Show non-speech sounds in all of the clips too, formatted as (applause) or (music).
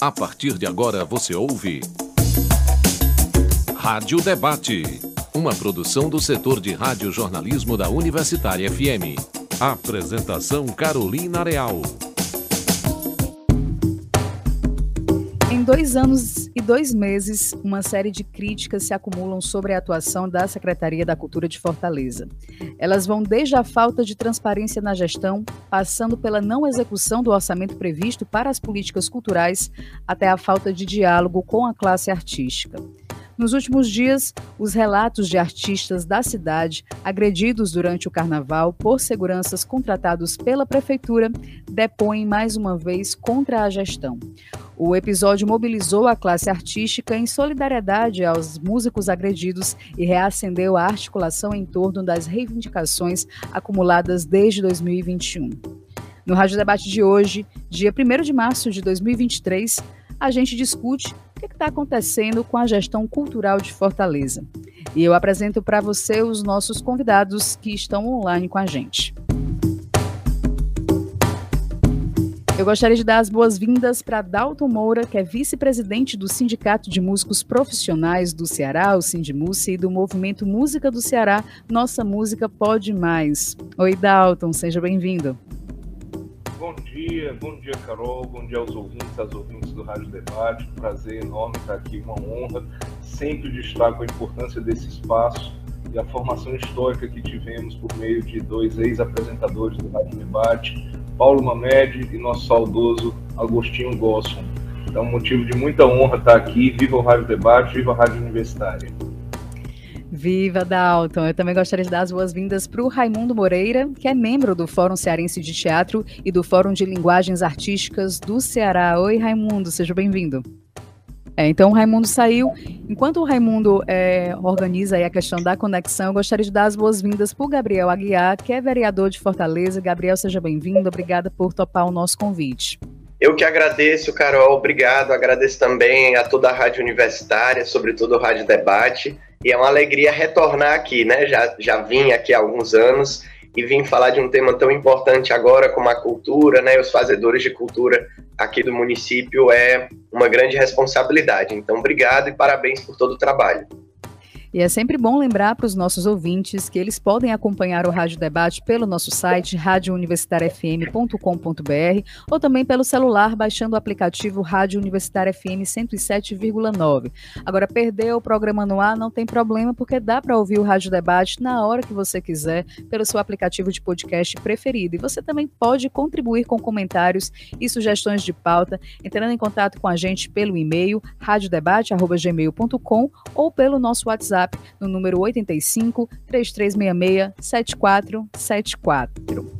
A partir de agora você ouve. Rádio Debate. Uma produção do setor de rádio-jornalismo da Universitária FM. Apresentação Carolina Real. Em dois anos dois meses, uma série de críticas se acumulam sobre a atuação da Secretaria da Cultura de Fortaleza. Elas vão desde a falta de transparência na gestão, passando pela não execução do orçamento previsto para as políticas culturais, até a falta de diálogo com a classe artística. Nos últimos dias, os relatos de artistas da cidade agredidos durante o carnaval por seguranças contratados pela prefeitura depõem mais uma vez contra a gestão. O episódio mobilizou a classe artística em solidariedade aos músicos agredidos e reacendeu a articulação em torno das reivindicações acumuladas desde 2021. No Rádio Debate de hoje, dia 1 de março de 2023, a gente discute o que está acontecendo com a gestão cultural de Fortaleza. E eu apresento para você os nossos convidados que estão online com a gente. Eu gostaria de dar as boas-vindas para Dalton Moura, que é vice-presidente do Sindicato de Músicos Profissionais do Ceará, o Sindimuce, e do movimento Música do Ceará, Nossa Música Pode Mais. Oi, Dalton, seja bem-vindo. Bom dia, bom dia, Carol, bom dia aos ouvintes, às ouvintes do Rádio Debate. Um prazer enorme estar aqui, uma honra. Sempre destaco a importância desse espaço e a formação histórica que tivemos por meio de dois ex-apresentadores do Rádio Debate, Paulo Mamed e nosso saudoso Agostinho Gosson. Então, motivo de muita honra estar aqui. Viva o Rádio Debate, viva a Rádio Universitária. Viva Dalton! Eu também gostaria de dar as boas-vindas para o Raimundo Moreira, que é membro do Fórum Cearense de Teatro e do Fórum de Linguagens Artísticas do Ceará. Oi, Raimundo, seja bem-vindo. É, então, o Raimundo saiu. Enquanto o Raimundo é, organiza a questão da conexão, eu gostaria de dar as boas-vindas para o Gabriel Aguiar, que é vereador de Fortaleza. Gabriel, seja bem-vindo. Obrigada por topar o nosso convite. Eu que agradeço, Carol. Obrigado. Agradeço também a toda a Rádio Universitária, sobretudo o Rádio Debate. E é uma alegria retornar aqui, né? Já, já vim aqui há alguns anos e vim falar de um tema tão importante agora como a cultura, né? Os fazedores de cultura aqui do município é uma grande responsabilidade. Então, obrigado e parabéns por todo o trabalho. E é sempre bom lembrar para os nossos ouvintes que eles podem acompanhar o Rádio Debate pelo nosso site radiouniversitariafm.com.br ou também pelo celular baixando o aplicativo Rádio Universitária FM 107,9. Agora, perder o programa no ar não tem problema, porque dá para ouvir o Rádio Debate na hora que você quiser pelo seu aplicativo de podcast preferido. E você também pode contribuir com comentários e sugestões de pauta, entrando em contato com a gente pelo e-mail radiodebate.gmail.com ou pelo nosso WhatsApp WhatsApp no número 85 3366 7474.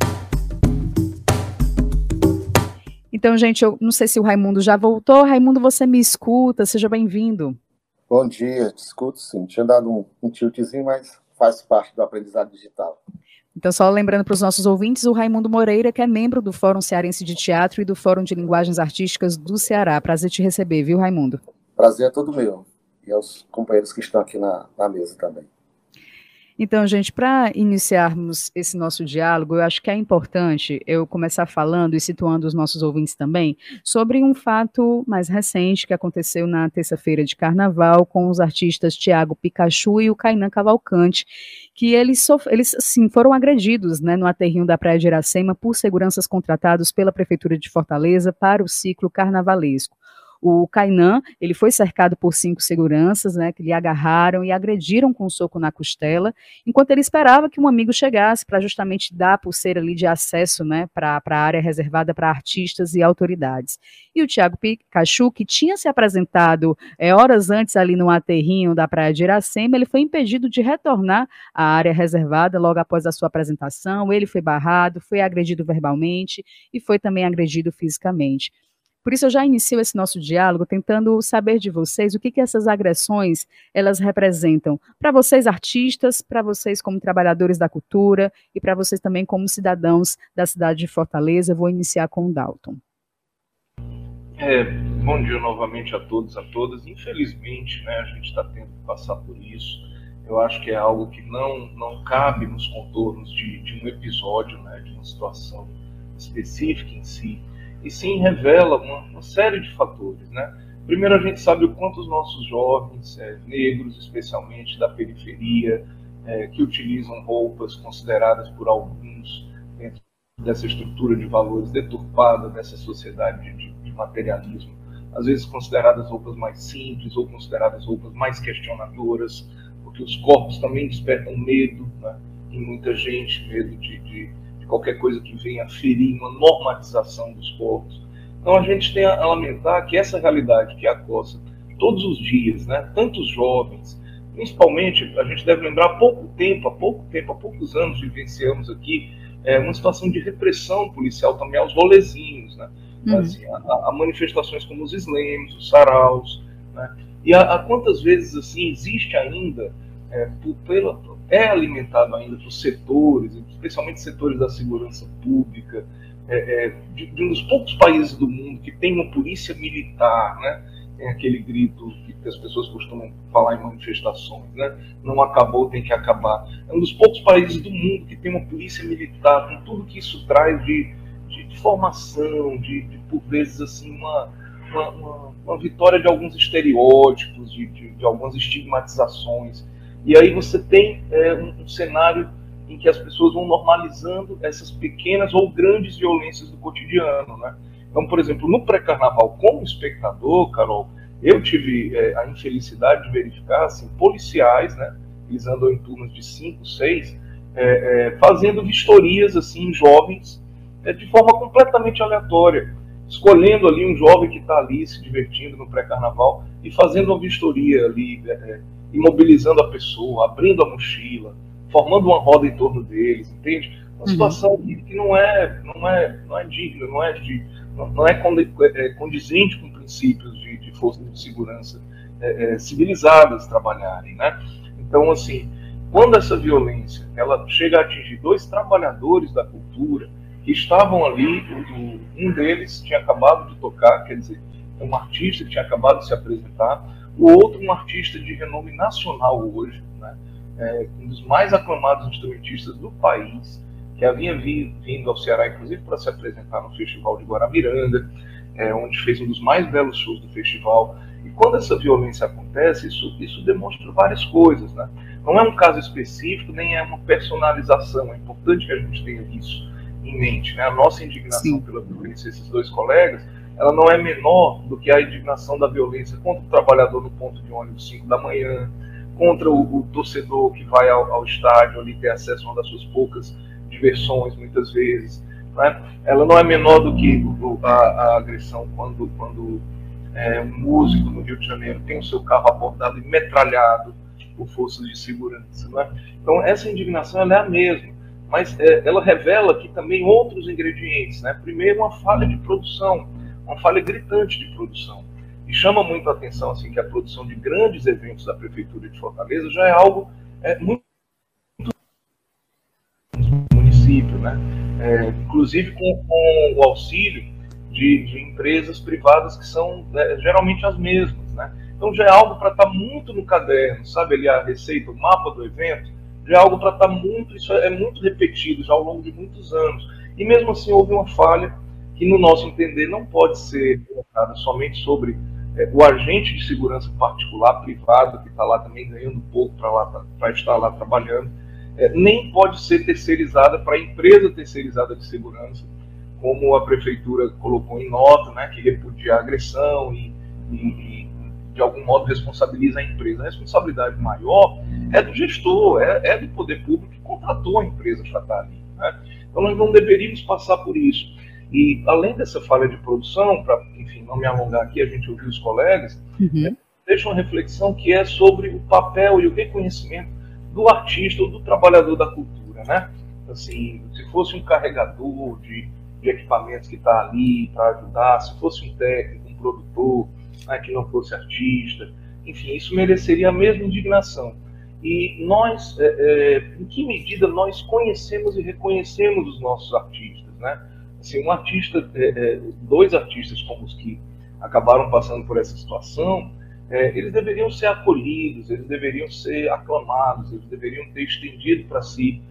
Então, gente, eu não sei se o Raimundo já voltou. Raimundo, você me escuta? Seja bem-vindo. Bom dia, te escuto sim. Tinha dado um, um tiltzinho, mas faz parte do aprendizado digital. Então, só lembrando para os nossos ouvintes, o Raimundo Moreira, que é membro do Fórum Cearense de Teatro e do Fórum de Linguagens Artísticas do Ceará. Prazer te receber, viu, Raimundo? Prazer é todo meu e aos companheiros que estão aqui na, na mesa também. Então, gente, para iniciarmos esse nosso diálogo, eu acho que é importante eu começar falando e situando os nossos ouvintes também sobre um fato mais recente que aconteceu na terça-feira de carnaval com os artistas Tiago Pikachu e o Kainan Cavalcante, que eles, eles assim, foram agredidos né, no aterrinho da Praia de Iracema por seguranças contratados pela Prefeitura de Fortaleza para o ciclo carnavalesco. O Kainan, ele foi cercado por cinco seguranças, né, que lhe agarraram e agrediram com um soco na costela, enquanto ele esperava que um amigo chegasse para justamente dar a pulseira ali de acesso, né, para a área reservada para artistas e autoridades. E o Tiago Pikachu, que tinha se apresentado é, horas antes ali no aterrinho da Praia de Iracema, ele foi impedido de retornar à área reservada logo após a sua apresentação, ele foi barrado, foi agredido verbalmente e foi também agredido fisicamente. Por isso eu já inicio esse nosso diálogo tentando saber de vocês o que, que essas agressões elas representam para vocês artistas, para vocês como trabalhadores da cultura e para vocês também como cidadãos da cidade de Fortaleza. Vou iniciar com o Dalton. É, bom dia novamente a todos, a todas. Infelizmente, né, a gente está tendo que passar por isso. Eu acho que é algo que não, não cabe nos contornos de, de um episódio, né, de uma situação específica em si e sim revela uma, uma série de fatores, né? Primeiro, a gente sabe o quanto os nossos jovens, é, negros especialmente, da periferia, é, que utilizam roupas consideradas por alguns dentro dessa estrutura de valores deturpada dessa sociedade de, de materialismo, às vezes consideradas roupas mais simples ou consideradas roupas mais questionadoras, porque os corpos também despertam medo né, em muita gente, medo de, de, de qualquer coisa que venha ferir uma normatização dos corpos. Então a gente tem a lamentar que essa realidade que acossa todos os dias, né, tantos jovens, principalmente, a gente deve lembrar, há pouco tempo, há pouco tempo, há poucos anos vivenciamos aqui é, uma situação de repressão policial também aos rolezinhos, né? Uhum. Assim, a, a, manifestações como os slams, os saraus, né? E a, quantas vezes assim existe ainda, é, por, pela, é alimentado ainda por setores, especialmente setores da segurança pública, é, é, de, de, um dos poucos países do mundo que tem uma polícia militar, né? Tem aquele grito que as pessoas costumam falar em manifestações, né? Não acabou, tem que acabar. É um dos poucos países do mundo que tem uma polícia militar, com tudo que isso traz de, de, formação, de, de, por vezes assim uma, uma, uma, uma, vitória de alguns estereótipos, de, de, algumas estigmatizações. E aí você tem é, um, um cenário em que as pessoas vão normalizando essas pequenas ou grandes violências do cotidiano, né? Então, por exemplo, no pré-carnaval, como espectador, Carol, eu tive é, a infelicidade de verificar assim, policiais, né? Eles andam em turmas de 5, 6, é, é, fazendo vistorias assim, jovens, é, de forma completamente aleatória. Escolhendo ali um jovem que está ali se divertindo no pré-carnaval e fazendo uma vistoria ali, é, é, imobilizando a pessoa, abrindo a mochila, formando uma roda em torno deles, entende? Uma uhum. situação uhum. que, não é não é não é digna, não é de não, não é condizente com princípios de, de forças de segurança é, é, civilizadas trabalharem, né? Então, assim, quando essa violência ela chega a atingir dois trabalhadores da cultura que estavam ali, um deles tinha acabado de tocar, quer dizer, é um artista que tinha acabado de se apresentar, o outro um artista de renome nacional hoje, né? É, um dos mais aclamados instrumentistas do país, que havia vindo ao Ceará, inclusive, para se apresentar no Festival de Guaramiranga, é, onde fez um dos mais belos shows do festival. E quando essa violência acontece, isso, isso demonstra várias coisas. Né? Não é um caso específico, nem é uma personalização. É importante que a gente tenha isso em mente. Né? A nossa indignação Sim. pela violência desses dois colegas, ela não é menor do que a indignação da violência contra o trabalhador no ponto de ônibus 5 da manhã, contra o, o torcedor que vai ao, ao estádio ali ter acesso a uma das suas poucas diversões, muitas vezes, né? ela não é menor do que a, a agressão quando, quando é, um músico no Rio de Janeiro tem o seu carro abordado e metralhado por forças de segurança. Né? Então, essa indignação é a mesma, mas é, ela revela aqui também outros ingredientes. Né? Primeiro, uma falha de produção, uma falha gritante de produção. E chama muito a atenção assim, que a produção de grandes eventos da Prefeitura de Fortaleza já é algo é, muito município, né? é, inclusive com, com, o auxílio de, de, empresas privadas que são né, geralmente as mesmas. Né? Então já é algo para estar tá muito no caderno, sabe ali a receita, o mapa do evento, já é algo para estar tá muito, isso é muito repetido já ao longo de muitos anos. E mesmo assim houve uma falha que, no nosso entender, não pode ser colocada somente sobre é, o agente de segurança particular, privado, que está lá também ganhando pouco para estar lá trabalhando, é, nem pode ser terceirizada para a empresa terceirizada de segurança, como a prefeitura colocou em nota, né, que repudia a agressão e, e, e, de algum modo responsabiliza a empresa. A responsabilidade maior é do gestor, é, é do poder público que contratou a empresa para estar ali. Né? Então nós não deveríamos passar por isso. E além dessa falha de produção, para enfim não me alongar aqui, a gente ouviu os colegas, uhum. é, deixa uma reflexão que é sobre o papel e o reconhecimento do artista ou do trabalhador da cultura, né? Assim, se fosse um carregador de, de equipamentos que está ali para ajudar, se fosse um técnico, um produtor, né, que não fosse artista, enfim, isso mereceria a mesma indignação. E nós, é, é, em que medida nós conhecemos e reconhecemos os nossos artistas, né? Assim, um artista, é, é dois artistas como os que acabaram passando por essa situação, é, eles deveriam ser acolhidos, eles deveriam ser aclamados, eles deveriam ter estendido para si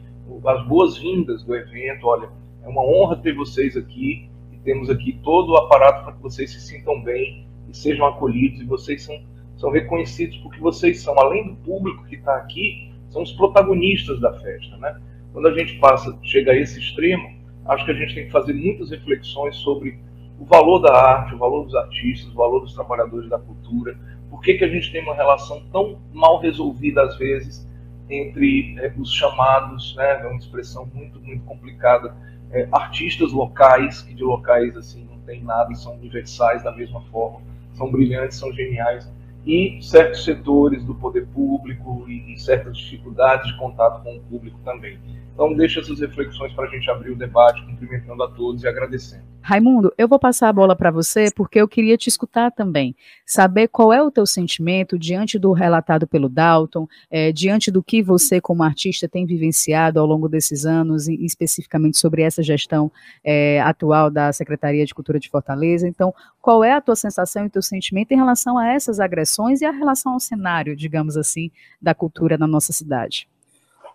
as boas-vindas do evento. Olha, é uma honra ter vocês aqui e temos aqui todo o aparato para que vocês se sintam bem e sejam acolhidos, e vocês são, são reconhecidos porque vocês são, além do público que está aqui, são os protagonistas da festa. Né? Quando a gente passa, chega a esse extremo, acho que a gente tem que fazer muitas reflexões sobre o valor da arte, o valor dos artistas, o valor dos trabalhadores da cultura, por que, que a gente tem uma relação tão mal resolvida às vezes entre é, os chamados, né, é uma expressão muito, muito complicada, é, artistas locais, que de locais assim não tem nada, são universais da mesma forma, são brilhantes, são geniais, e certos setores do poder público e, e certas dificuldades de contato com o público também. Então, deixa essas reflexões para a gente abrir o debate, cumprimentando a todos e agradecendo. Raimundo, eu vou passar a bola para você porque eu queria te escutar também, saber qual é o teu sentimento diante do relatado pelo Dalton, é, diante do que você, como artista, tem vivenciado ao longo desses anos, e, especificamente sobre essa gestão é, atual da Secretaria de Cultura de Fortaleza. Então, qual é a tua sensação e teu sentimento em relação a essas agressões e a relação ao cenário, digamos assim, da cultura na nossa cidade?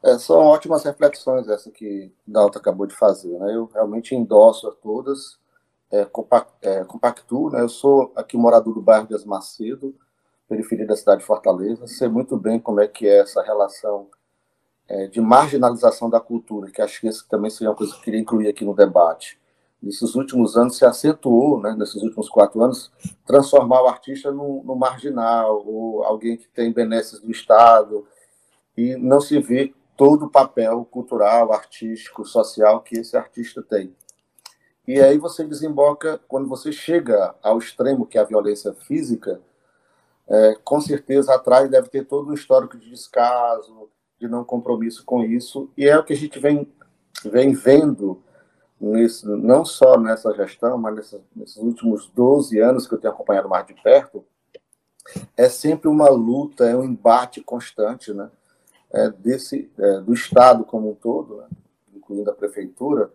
É, são ótimas reflexões essa que Dalton acabou de fazer. Né? Eu realmente endosso a todas, é, é. Né? Eu sou aqui morador do bairro de Macedo, periferia da cidade de Fortaleza. Sei muito bem como é que é essa relação é, de marginalização da cultura, que acho que também seria uma coisa que eu queria incluir aqui no debate. Nesses últimos anos se acentuou, né, nesses últimos quatro anos, transformar o artista no, no marginal, ou alguém que tem benesses do Estado, e não se vê todo o papel cultural, artístico, social que esse artista tem. E aí você desemboca, quando você chega ao extremo que é a violência física, é, com certeza atrás deve ter todo um histórico de descaso, de não compromisso com isso, e é o que a gente vem, vem vendo, nesse, não só nessa gestão, mas nesses, nesses últimos 12 anos que eu tenho acompanhado mais de perto, é sempre uma luta, é um embate constante, né? É, desse, é, do Estado como um todo, né, incluindo a prefeitura,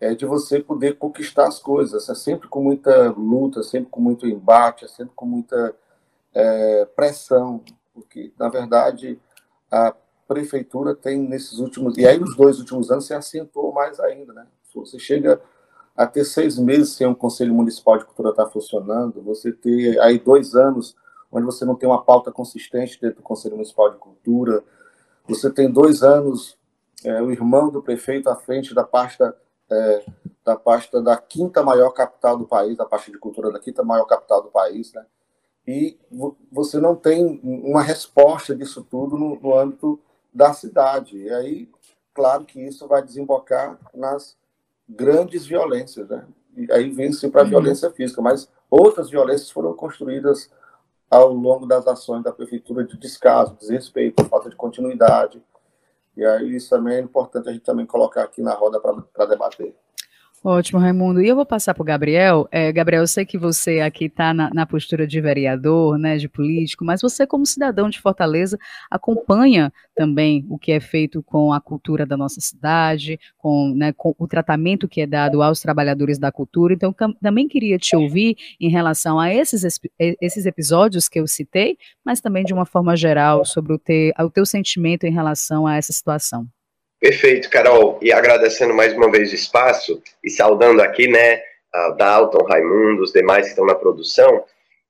é de você poder conquistar as coisas. É sempre com muita luta, sempre com muito embate, é sempre com muita é, pressão, porque, na verdade, a prefeitura tem nesses últimos. E aí, nos dois últimos anos, se acentuou mais ainda. Né? Você chega a ter seis meses sem um Conselho Municipal de Cultura estar tá funcionando, você ter aí dois anos onde você não tem uma pauta consistente dentro do Conselho Municipal de Cultura, você tem dois anos, é, o irmão do prefeito à frente da pasta, é, da pasta da quinta maior capital do país, da pasta de cultura da quinta maior capital do país, né? E você não tem uma resposta disso tudo no, no âmbito da cidade. E aí, claro que isso vai desembocar nas grandes violências, né? E aí vem-se para a violência física, mas outras violências foram construídas ao longo das ações da prefeitura de descaso, desrespeito, falta de continuidade. E aí isso também é importante a gente também colocar aqui na roda para debater. Ótimo, Raimundo. E eu vou passar para o Gabriel. É, Gabriel, eu sei que você aqui está na, na, postura de vereador, né, de político, mas você, como cidadão de Fortaleza, acompanha também o que é feito com a cultura da nossa cidade, com, né, com o tratamento que é dado aos trabalhadores da cultura. Então, também queria te ouvir em relação a esses, esses episódios que eu citei, mas também de uma forma geral sobre o, ter, o teu sentimento em relação a essa situação. Perfeito, Carol. E agradecendo mais uma vez o espaço e saudando aqui, né, a Dalton, Raimundo, os demais que estão na produção,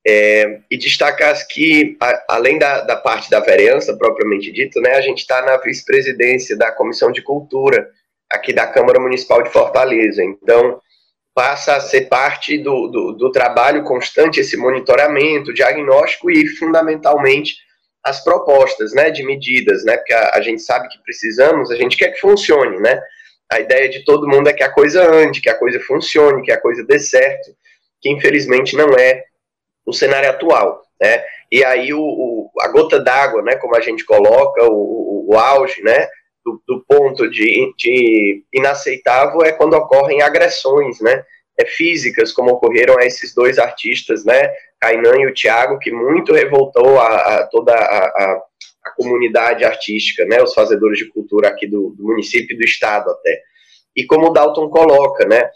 é, e destacar que, a, além da, da, parte da vereança propriamente dito, né, a gente está na vice-presidência da Comissão de Cultura aqui da Câmara Municipal de Fortaleza. Então, passa a ser parte do, do, do trabalho constante, esse monitoramento, diagnóstico e, fundamentalmente, as propostas, né, de medidas, né, porque a, a, gente sabe que precisamos, a gente quer que funcione, né, a ideia de todo mundo é que a coisa ande, que a coisa funcione, que a coisa dê certo, que infelizmente não é o cenário atual, né, e aí o, o a gota d'água, né, como a gente coloca, o, o, o auge, né, do, do ponto de, de inaceitável é quando ocorrem agressões, né, físicas, como ocorreram a esses dois artistas, né, Kainan e o Thiago, que muito revoltou a, a toda a, a, a, comunidade artística, né, os fazedores de cultura aqui do, do, município e do estado até. E como o Dalton coloca, né,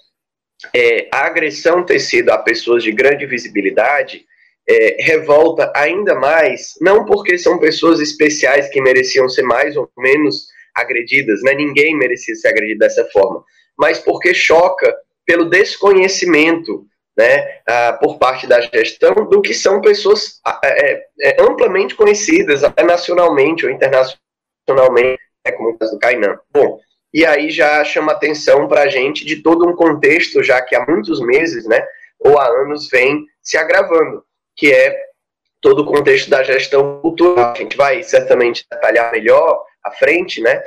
é, a agressão ter sido a pessoas de grande visibilidade é, revolta ainda mais, não porque são pessoas especiais que mereciam ser mais ou menos agredidas, né, ninguém merecia ser agredido dessa forma, mas porque choca pelo desconhecimento né, uh, por parte da gestão do que são pessoas é, é, amplamente conhecidas, até nacionalmente ou internacionalmente, né, como o caso do Kainan. Bom, e aí já chama atenção para a gente de todo um contexto, já que há muitos meses, né, ou há anos, vem se agravando, que é todo o contexto da gestão cultural. A gente vai certamente detalhar melhor à frente, né,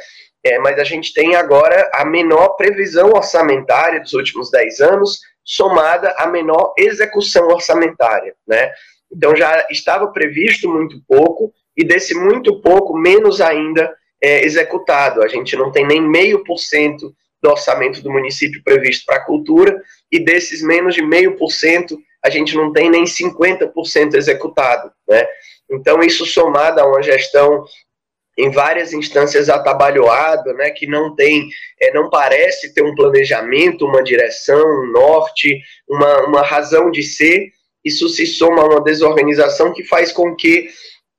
é, mas a gente tem agora a menor previsão orçamentária dos últimos 10 anos, somada à menor execução orçamentária, né? Então já estava previsto muito pouco, e desse muito pouco, menos ainda é, executado. A gente não tem nem meio por cento do orçamento do município previsto para a cultura, e desses menos de meio por cento, a gente não tem nem 50% executado, né? Então, isso somado a uma gestão em várias instâncias atabalhoado, né, que não tem, é, não parece ter um planejamento, uma direção, um norte, uma, uma razão de ser. Isso se soma a uma desorganização que faz com que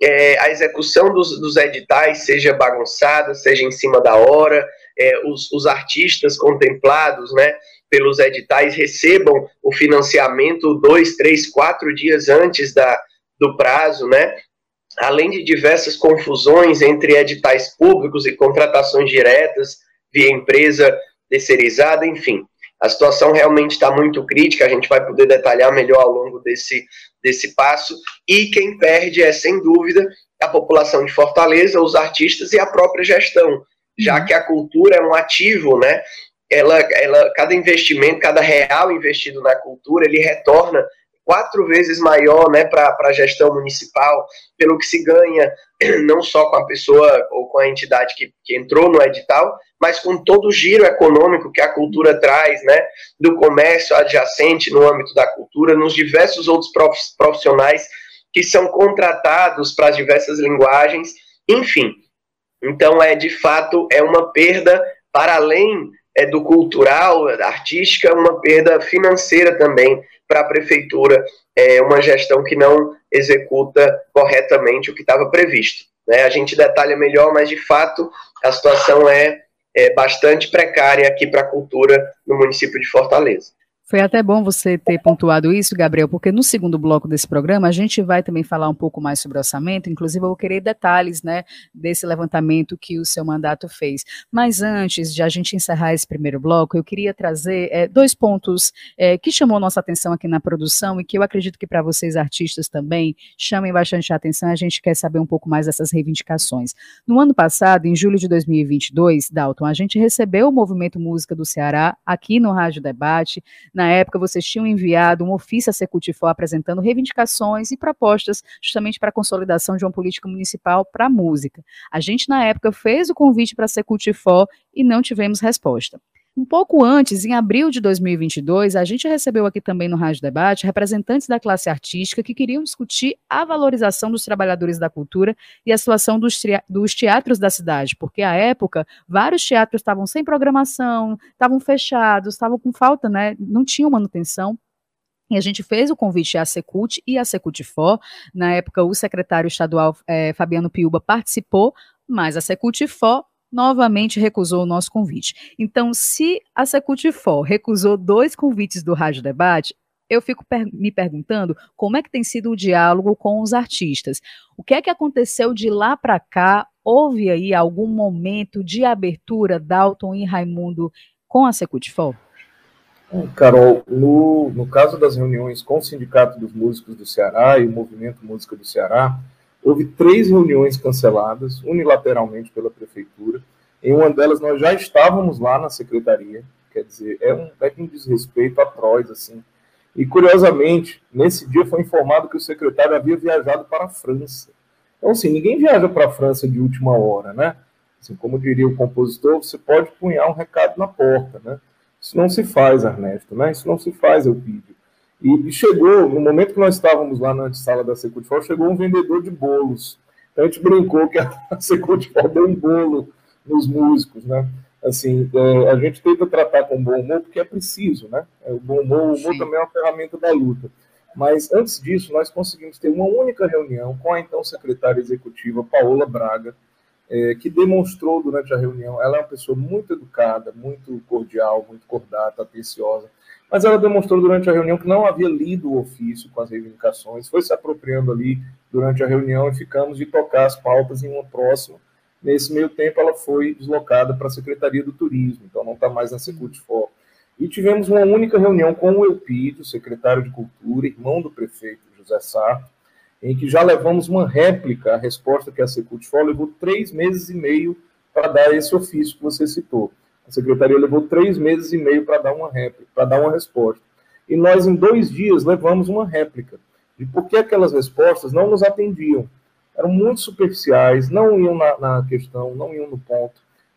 é, a execução dos, dos, editais seja bagunçada, seja em cima da hora, é, os, os artistas contemplados, né, pelos editais recebam o financiamento dois, três, quatro dias antes da, do prazo, né? Além de diversas confusões entre editais públicos e contratações diretas via empresa terceirizada, enfim. A situação realmente está muito crítica, a gente vai poder detalhar melhor ao longo desse, desse passo. E quem perde é, sem dúvida, a população de Fortaleza, os artistas e a própria gestão, já uhum. que a cultura é um ativo, né? Ela, ela, cada investimento, cada real investido na cultura, ele retorna quatro vezes maior né, para a gestão municipal, pelo que se ganha, (clears throat) não só com a pessoa ou com a entidade que, que entrou no edital, mas com todo o giro econômico que a cultura traz, né, do comércio adjacente no âmbito da cultura, nos diversos outros profissionais que são contratados para as diversas linguagens, enfim. Então, é de fato, é uma perda para além é, do cultural, da artística, uma perda financeira também para a prefeitura, é, uma gestão que não executa corretamente o que estava previsto. Né? A gente detalha melhor, mas de fato a situação é, é bastante precária aqui para a cultura no município de Fortaleza. Foi até bom você ter pontuado isso, Gabriel, porque no segundo bloco desse programa a gente vai também falar um pouco mais sobre orçamento, inclusive eu vou querer detalhes, né, desse levantamento que o seu mandato fez. Mas antes de a gente encerrar esse primeiro bloco, eu queria trazer é, dois pontos é, que chamou nossa atenção aqui na produção e que eu acredito que para vocês artistas também chamem bastante a atenção. A gente quer saber um pouco mais dessas reivindicações. No ano passado, em julho de 2022, Dalton, a gente recebeu o Movimento Música do Ceará aqui no Rádio Debate na época, vocês tinham enviado um ofício à Secutifor apresentando reivindicações e propostas justamente para a consolidação de uma política municipal para a música. A gente, na época, fez o convite para a Secutifor e não tivemos resposta. Um pouco antes, em abril de 2022, a gente recebeu aqui também no Rádio Debate representantes da classe artística que queriam discutir a valorização dos trabalhadores da cultura e a situação dos, dos teatros da cidade, porque à época vários teatros estavam sem programação, estavam fechados, estavam com falta, né? Não tinham manutenção. E a gente fez o convite à Secult e à Secutifor. Na época, o secretário estadual é, Fabiano Piuba participou, mas a Secutifor novamente recusou o nosso convite. Então, se a Secutifor recusou dois convites do Rádio Debate, eu fico per me perguntando como é que tem sido o diálogo com os artistas. O que é que aconteceu de lá para cá? Houve aí algum momento de abertura, Dalton e Raimundo, com a Secutifor? Carol, no, no caso das reuniões com o Sindicato dos Músicos do Ceará e o Movimento Música do Ceará, houve três reuniões canceladas unilateralmente pela prefeitura. Em uma delas nós já estávamos lá na secretaria, quer dizer, é um, é um desrespeito atroz, assim. E curiosamente, nesse dia foi informado que o secretário havia viajado para a França. Então, assim, ninguém viaja para a França de última hora, né? Assim, como diria o compositor, você pode punhar um recado na porta, né? Isso não se faz, Ernesto, né? Isso não se faz, Eupídio. E, chegou, no momento que nós estávamos lá na sala da Securifor, chegou um vendedor de bolos. Então a gente brincou que a (laughs) Securifor deu um bolo nos músicos, né? Assim, é, a gente tenta tratar com bom humor porque é preciso, né? É, o bom humor, o humor também é uma ferramenta da luta. Mas antes disso, nós conseguimos ter uma única reunião com a então secretária executiva, Paola Braga, é, que demonstrou durante a reunião, ela é uma pessoa muito educada, muito cordial, muito cordata, atenciosa, mas ela demonstrou durante a reunião que não havia lido o ofício com as reivindicações, foi se apropriando ali durante a reunião e ficamos de tocar as pautas em uma próxima. Nesse meio tempo, ela foi deslocada para a Secretaria do Turismo, então não está mais na Secultifor. E tivemos uma única reunião com o Elpidio, secretário de Cultura, irmão do prefeito José Sarto, em que já levamos uma réplica, a resposta que a Secultifor levou três meses e meio para dar esse ofício que você citou. A secretaria levou três meses e meio para dar uma réplica, para dar uma resposta. E nós, em dois dias, levamos uma réplica de por que aquelas respostas não nos atendiam. Eram muito superficiais, não iam na, na questão, não iam no ponto,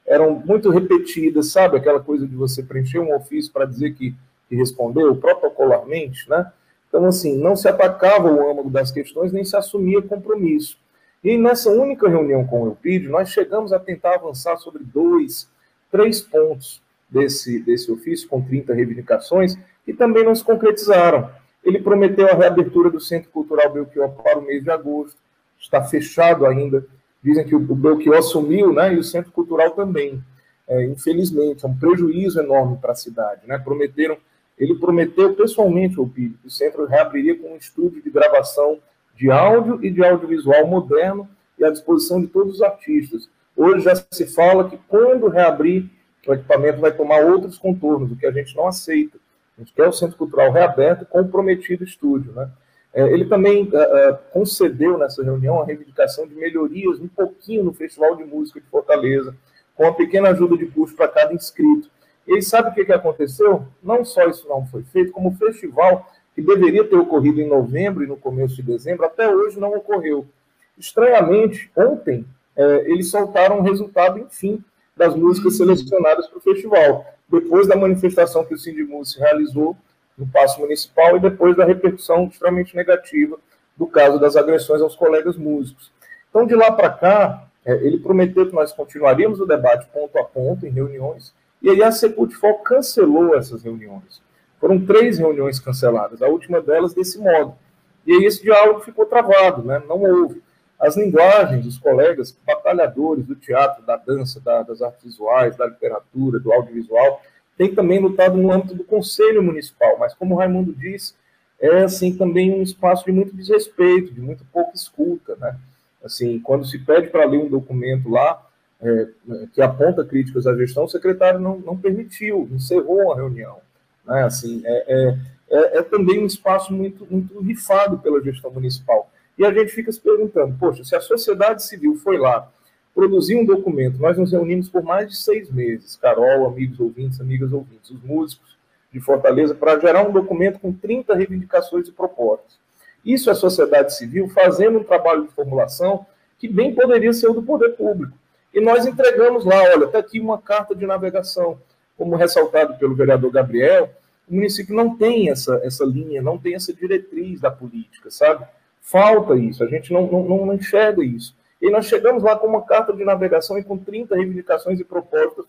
eram muito repetidas, sabe? Aquela coisa de você preencher um ofício para dizer que, que respondeu protocolarmente, né? Então, assim, não se atacava o âmago das questões, nem se assumia compromisso. E nessa única reunião com o Eupídio, nós chegamos a tentar avançar sobre dois, três pontos desse, desse ofício, com 30 reivindicações, que também não se concretizaram. Ele prometeu a reabertura do Centro Cultural Belchior para o mês de agosto, está fechado ainda. Dizem que o Belchior sumiu, né, e o Centro Cultural também. É, infelizmente, é um prejuízo enorme para a cidade. Né? Prometeram, ele prometeu pessoalmente ao PIB que o centro reabriria com um estúdio de gravação de áudio e de audiovisual moderno e à disposição de todos os artistas. Hoje já se fala que quando reabrir, o equipamento vai tomar outros contornos, o que a gente não aceita. A gente quer o Centro Cultural reaberto com o prometido estúdio. Né? É, ele também uh, concedeu nessa reunião a reivindicação de melhorias um pouquinho no Festival de Música de Fortaleza, com uma pequena ajuda de custo para cada inscrito. E sabe o que, que aconteceu? Não só isso não foi feito, como o festival, que deveria ter ocorrido em novembro e no começo de dezembro, até hoje não ocorreu. Estranhamente, ontem, é, eles soltaram o resultado, enfim, das músicas selecionadas para o festival, depois da manifestação que o Sindimus realizou no Paço Municipal e depois da repercussão extremamente negativa do caso das agressões aos colegas músicos. Então, de lá para cá, é, ele prometeu que nós continuaríamos o debate ponto a ponto, em reuniões, e aí a Secultifol cancelou essas reuniões. Foram três reuniões canceladas, a última delas desse modo. E aí esse diálogo ficou travado, né? não houve. As linguagens, os colegas batalhadores do teatro, da dança, da, das artes visuais, da literatura, do audiovisual, tem também lutado no âmbito do Conselho Municipal, mas como o Raimundo disse, é assim também um espaço de muito desrespeito, de muito pouca escuta, né? Assim, quando se pede para ler um documento lá é, que aponta críticas à gestão, o secretário não, não permitiu, encerrou a reunião, né? Assim, é, é, é, é também um espaço muito muito rifado pela gestão municipal. E a gente fica se perguntando, poxa, se a sociedade civil foi lá produzir um documento. Nós nos reunimos por mais de seis meses, Carol, amigos ouvintes, amigas ouvintes, os músicos de Fortaleza, para gerar um documento com 30 reivindicações e propostas. Isso é a sociedade civil fazendo um trabalho de formulação que bem poderia ser o do poder público. E nós entregamos lá, olha, está aqui uma carta de navegação, como ressaltado pelo vereador Gabriel, o município não tem essa, essa linha, não tem essa diretriz da política, sabe? Falta isso, a gente não, não, não enxerga isso. E nós chegamos lá com uma carta de navegação e com 30 reivindicações e propostas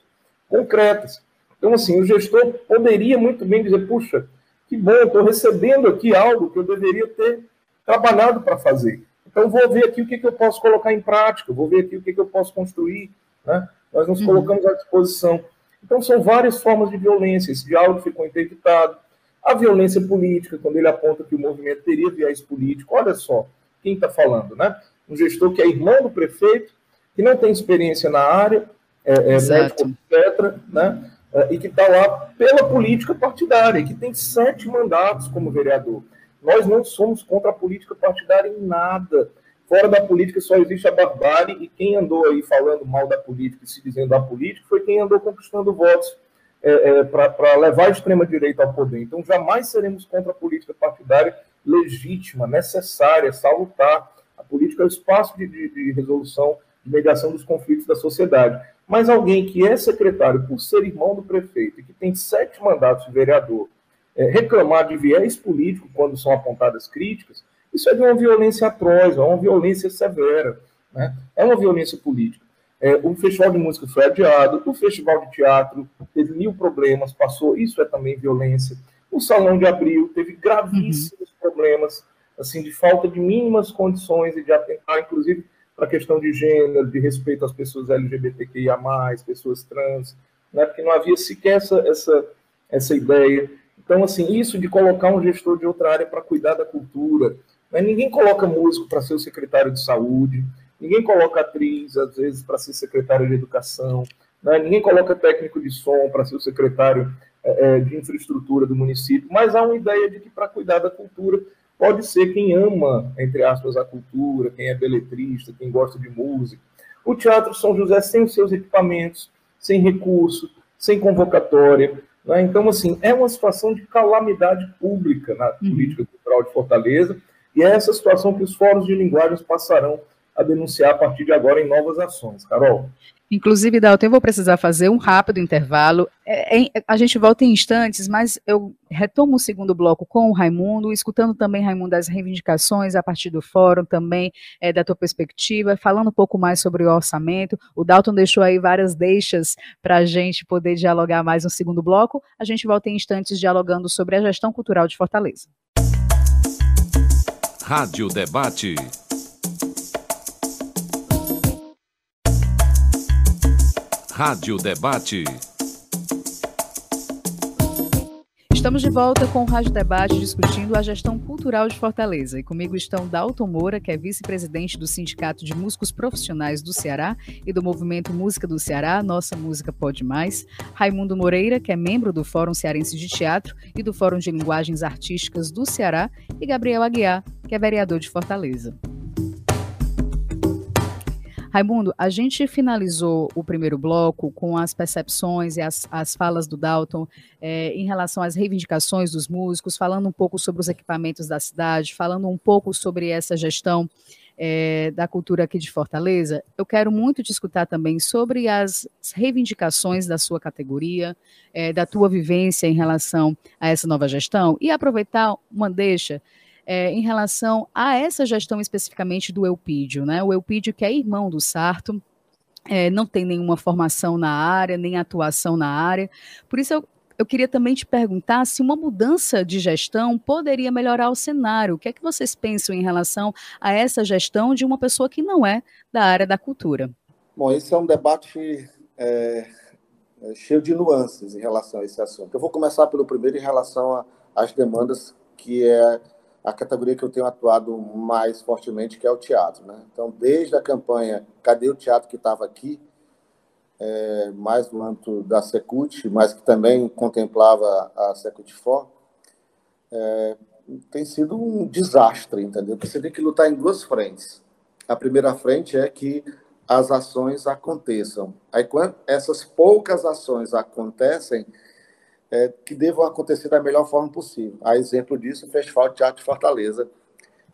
concretas. Então, assim, o gestor poderia muito bem dizer: puxa, que bom, estou recebendo aqui algo que eu deveria ter trabalhado para fazer. Então, vou ver aqui o que, que eu posso colocar em prática, vou ver aqui o que, que eu posso construir. Né? Nós nos uhum. colocamos à disposição. Então, são várias formas de violência. Esse diálogo ficou interditado. A violência política, quando ele aponta que o movimento teria viés político, olha só quem está falando, né? um gestor que é irmão do prefeito, que não tem experiência na área, é, é médico, etc., né? É, e que está lá pela política partidária, que tem sete mandatos como vereador. Nós não somos contra a política partidária em nada. Fora da política só existe a barbárie, e quem andou aí falando mal da política e se dizendo a política foi quem andou conquistando votos é, é, para levar a extrema-direita ao poder. Então, jamais seremos contra a política partidária legítima, necessária, salutar, política é o espaço de, de, de resolução, de mediação dos conflitos da sociedade. Mas alguém que é secretário por ser irmão do prefeito e que tem sete mandatos de vereador, é, reclamar de viés político quando são apontadas críticas, isso é de uma violência atroz, é uma violência severa, né? é uma violência política. É, o Festival de Música foi adiado, o Festival de Teatro teve mil problemas, passou, isso é também violência. O Salão de Abril teve gravíssimos uhum. problemas, assim, de falta de mínimas condições e de atentar, inclusive, para a questão de gênero, de respeito às pessoas LGBTQIA+, pessoas trans, né, porque não havia sequer essa, essa, essa ideia. Então, assim, isso de colocar um gestor de outra área para cuidar da cultura. Né? Ninguém coloca músico para ser o secretário de saúde, ninguém coloca atriz, às vezes, para ser secretário de educação, né? ninguém coloca técnico de som para ser o secretário é, de infraestrutura do município, mas há uma ideia de que para cuidar da cultura pode ser quem ama, entre aspas, a cultura, quem é beletrista, quem gosta de música. O Teatro São José sem os seus equipamentos, sem recurso, sem convocatória, né? Então, assim, é uma situação de calamidade pública na uhum. política cultural de Fortaleza, e é essa situação que os fóruns de linguagens passarão a denunciar a partir de agora em novas ações. Carol. Inclusive, Dalton, eu vou precisar fazer um rápido intervalo. É, é, a gente volta em instantes, mas eu retomo o segundo bloco com o Raimundo, escutando também, Raimundo, as reivindicações a partir do fórum, também é, da tua perspectiva, falando um pouco mais sobre o orçamento. O Dalton deixou aí várias deixas para a gente poder dialogar mais no segundo bloco. A gente volta em instantes dialogando sobre a gestão cultural de Fortaleza. Rádio Debate. Rádio Debate. Estamos de volta com o Rádio Debate discutindo a gestão cultural de Fortaleza. E comigo estão Dalton Moura, que é vice-presidente do Sindicato de Músicos Profissionais do Ceará e do Movimento Música do Ceará, Nossa Música Pode Mais. Raimundo Moreira, que é membro do Fórum Cearense de Teatro e do Fórum de Linguagens Artísticas do Ceará. E Gabriel Aguiar, que é vereador de Fortaleza. Raimundo, a gente finalizou o primeiro bloco com as percepções e as, as falas do Dalton é, em relação às reivindicações dos músicos, falando um pouco sobre os equipamentos da cidade, falando um pouco sobre essa gestão é, da cultura aqui de Fortaleza. Eu quero muito te escutar também sobre as reivindicações da sua categoria, é, da tua vivência em relação a essa nova gestão e aproveitar uma deixa é, em relação a essa gestão especificamente do Eupídio, né? O Eupídio, que é irmão do Sarto, é, não tem nenhuma formação na área, nem atuação na área. Por isso, eu, eu queria também te perguntar se uma mudança de gestão poderia melhorar o cenário. O que é que vocês pensam em relação a essa gestão de uma pessoa que não é da área da cultura? Bom, esse é um debate é, é cheio de nuances em relação a esse assunto. Eu vou começar pelo primeiro em relação às demandas que é a categoria que eu tenho atuado mais fortemente, que é o teatro. Né? Então, desde a campanha Cadê o Teatro que estava aqui, é, mais no âmbito da Secult, mas que também contemplava a Secult For, é, tem sido um desastre, entendeu? Porque você tem que lutar em duas frentes. A primeira frente é que as ações aconteçam. Aí, quando essas poucas ações acontecem, é, que devam acontecer da melhor forma possível. A exemplo disso, o Festival de Teatro de Fortaleza,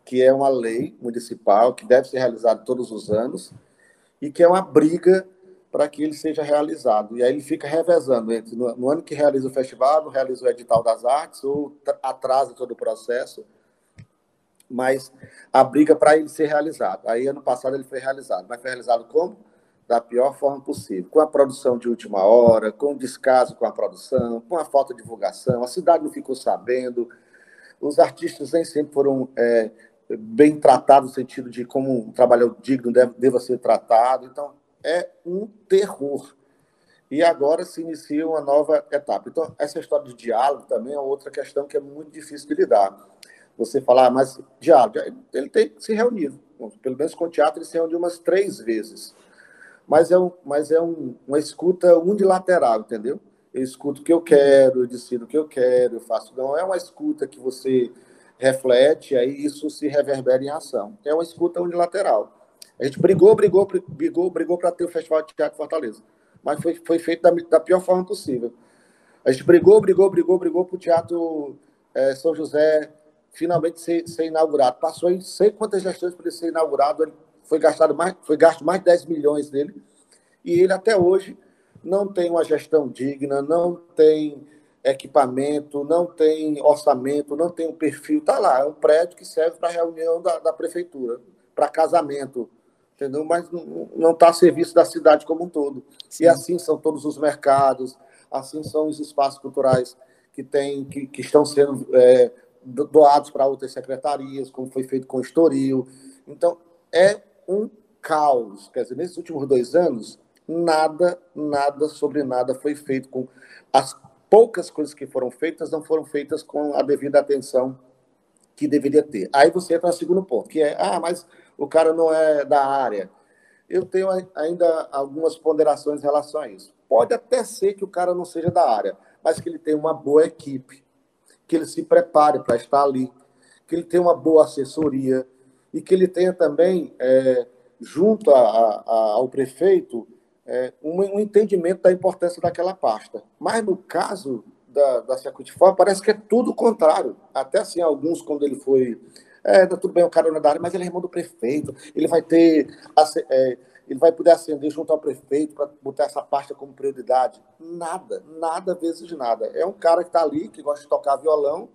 que é uma lei municipal que deve ser realizada todos os anos e que é uma briga para que ele seja realizado. E aí ele fica revezando entre no, no ano que realiza o festival, não realiza o edital das artes ou atrasa todo o processo, mas a briga para ele ser realizado. Aí ano passado ele foi realizado, mas foi realizado como? Da pior forma possível, com a produção de última hora, com o descaso com a produção, com a falta de divulgação, a cidade não ficou sabendo, os artistas nem sempre foram é, bem tratados no sentido de como um trabalho digno deve, deva ser tratado, então é um terror. E agora se inicia uma nova etapa. Então, essa história de diálogo também é outra questão que é muito difícil de lidar. Você falar, ah, mas diálogo, ele tem que se reunir. Pelo menos com o teatro, ele se reuniu umas três vezes mas é, um, mas é um, uma escuta unilateral, entendeu? Eu escuto o que eu quero, eu decido o que eu quero, eu faço. Não é uma escuta que você reflete, aí isso se reverbera em ação. É uma escuta unilateral. A gente brigou, brigou, brigou, brigou para ter o Festival de Teatro Fortaleza, mas foi, foi feito da, da pior forma possível. A gente brigou, brigou, brigou, brigou para o Teatro é, São José finalmente ser, ser inaugurado. Passou em sei quantas gestões para ele ser inaugurado, ele foi gastado mais, foi gasto mais de 10 milhões dele, e ele até hoje não tem uma gestão digna, não tem equipamento, não tem orçamento, não tem um perfil, tá lá, é um prédio que serve para reunião da, da prefeitura, para casamento, entendeu? Mas não está a serviço da cidade como um todo. Sim. E assim são todos os mercados, assim são os espaços culturais que tem, que, que estão sendo é, doados para outras secretarias, como foi feito com o Estoril. Então, é um caos. Quer dizer, nesses últimos dois anos, nada, nada sobre nada foi feito com as poucas coisas que foram feitas não foram feitas com a devida atenção que deveria ter. Aí você entra no segundo ponto, que é, ah, mas o cara não é da área. Eu tenho ainda algumas ponderações em relação a isso. Pode até ser que o cara não seja da área, mas que ele tenha uma boa equipe, que ele se prepare para estar ali, que ele tenha uma boa assessoria e que ele tenha também, é, junto a, a, ao prefeito, é, um, um, entendimento da importância daquela pasta. Mas no caso da, da Securitify, parece que é tudo o contrário. Até assim, alguns, quando ele foi. É, tá tudo bem, o cara não é da área, mas ele é irmão do prefeito, ele vai ter. É, ele vai poder ascender junto ao prefeito para botar essa pasta como prioridade. Nada, nada vezes nada. É um cara que está ali, que gosta de tocar violão,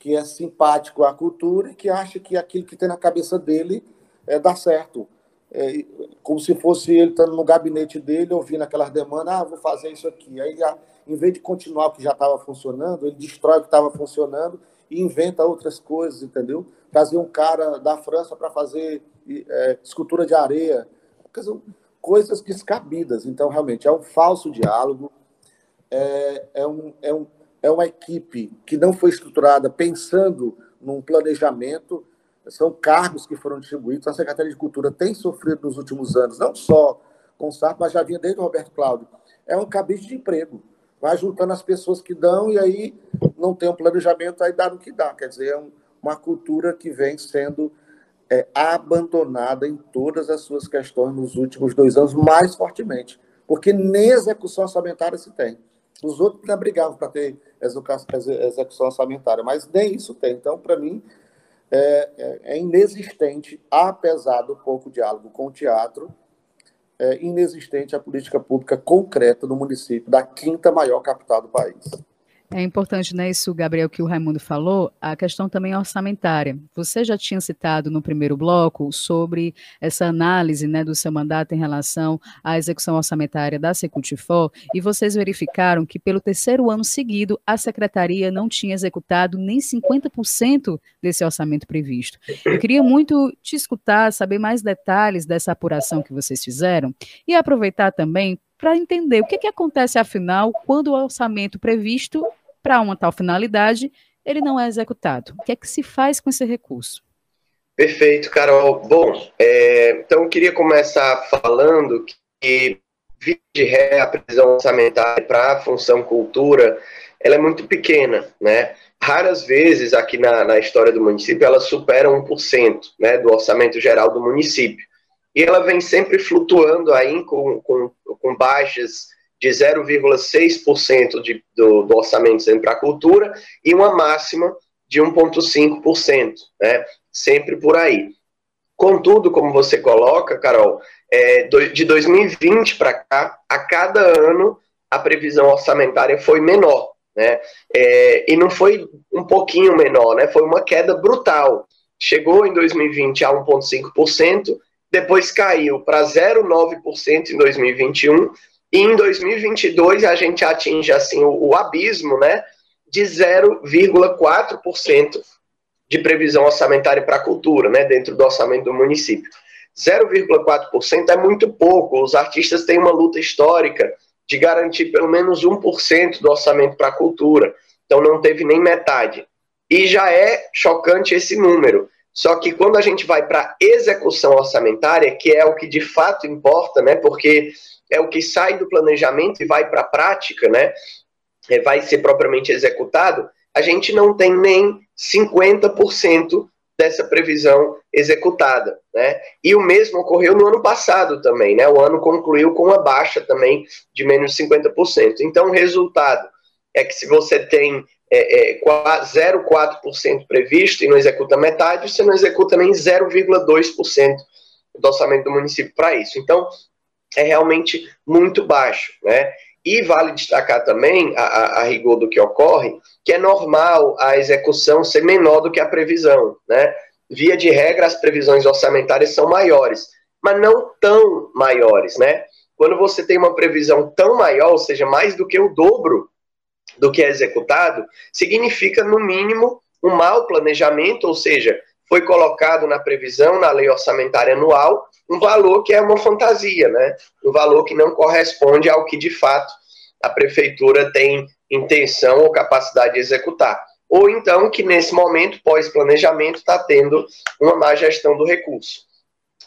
que é simpático à cultura e que acha que aquilo que tem na cabeça dele é, dá certo. É, como se fosse ele estando no gabinete dele, ouvindo aquelas demandas, ah, vou fazer isso aqui. Aí, em vez de continuar o que já estava funcionando, ele destrói o que estava funcionando e inventa outras coisas, entendeu? Trazer um cara da França para fazer é, escultura de areia, coisas descabidas. Então, realmente, é um falso diálogo, é, é, um, é, um, é uma equipe que não foi estruturada pensando num planejamento, são cargos que foram distribuídos. A Secretaria de Cultura tem sofrido nos últimos anos, não só com o SAP, mas já vinha desde o Roberto Cláudio. É um cabide de emprego. Vai juntando as pessoas que dão e aí não tem um planejamento, aí dá no que dá. Quer dizer, é um, uma cultura que vem sendo é, abandonada em todas as suas questões nos últimos dois anos, mais fortemente. Porque nem execução orçamentária se tem. Os outros ainda brigavam para ter execução orçamentária, mas nem isso tem. Então, para mim, é, é, é, inexistente, apesar do pouco diálogo com o teatro, é inexistente a política pública concreta no município da quinta maior capital do país. É importante, né, isso, Gabriel, que o Raimundo falou, a questão também orçamentária. Você já tinha citado no primeiro bloco sobre essa análise né, do seu mandato em relação à execução orçamentária da Secutifor, e vocês verificaram que pelo terceiro ano seguido a secretaria não tinha executado nem 50% desse orçamento previsto. Eu queria muito te escutar, saber mais detalhes dessa apuração que vocês fizeram e aproveitar também para entender o que, que acontece, afinal, quando o orçamento previsto para uma tal finalidade ele não é executado. O que é que se faz com esse recurso? Perfeito, Carol. Bom, é, então eu queria começar falando que, de ré, a previsão orçamentária para a função cultura, ela é muito pequena, né? Raras vezes aqui na, na história do município ela supera 1% né, do orçamento geral do município e ela vem sempre flutuando aí com, com, com baixas de 0,6% do, do orçamento sempre para a cultura e uma máxima de 1,5%, né? sempre por aí. Contudo, como você coloca, Carol, é, de 2020 para cá, a cada ano a previsão orçamentária foi menor, né? É, e não foi um pouquinho menor, né? Foi uma queda brutal. Chegou em 2020 a 1,5%, depois caiu para 0,9% em 2021 e em 2022 a gente atinge assim o, o abismo, né, de 0,4% de previsão orçamentária para a cultura, né, dentro do orçamento do município. 0,4% é muito pouco. Os artistas têm uma luta histórica de garantir pelo menos 1% do orçamento para a cultura. Então não teve nem metade. E já é chocante esse número. Só que quando a gente vai para execução orçamentária, que é o que de fato importa, né? Porque é o que sai do planejamento e vai para a prática, né? É, vai ser propriamente executado, a gente não tem nem 50% dessa previsão executada, né? E o mesmo ocorreu no ano passado também, né? O ano concluiu com uma baixa também de menos 50%. Então, o resultado é que se você tem é, é, 0,4% previsto e não executa metade, você não executa nem 0,2% do orçamento do município para isso. Então, é realmente muito baixo, né? E vale destacar também, a, a, rigor do que ocorre, que é normal a execução ser menor do que a previsão, né? Via de regra, as previsões orçamentárias são maiores, mas não tão maiores, né? Quando você tem uma previsão tão maior, ou seja, mais do que o dobro do que é executado, significa, no mínimo, um mau planejamento, ou seja, foi colocado na previsão, na lei orçamentária anual, um valor que é uma fantasia, né? Um valor que não corresponde ao que de fato a prefeitura tem intenção ou capacidade de executar. Ou então que nesse momento, pós-planejamento, está tendo uma má gestão do recurso.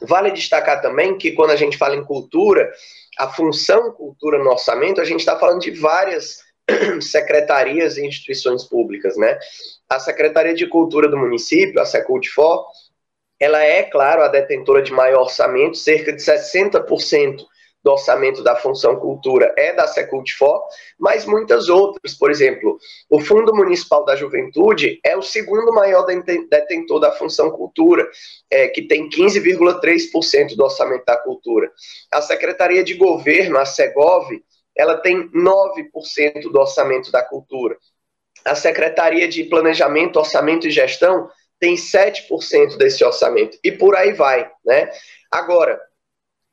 Vale destacar também que quando a gente fala em cultura, a função cultura no orçamento, a gente está falando de várias (clears throat) secretarias e instituições públicas, né? A Secretaria de Cultura do município, a Secultfor, ela é, claro, a detentora de maior orçamento, cerca de 60% do orçamento da função cultura é da Secultfor, mas muitas outras, por exemplo, o Fundo Municipal da Juventude é o segundo maior detentor da função cultura, é, que tem 15,3% do orçamento da cultura. A Secretaria de Governo, a Segov, ela tem 9% do orçamento da cultura. A Secretaria de Planejamento, Orçamento e Gestão tem 7% desse orçamento. E por aí vai, né? Agora,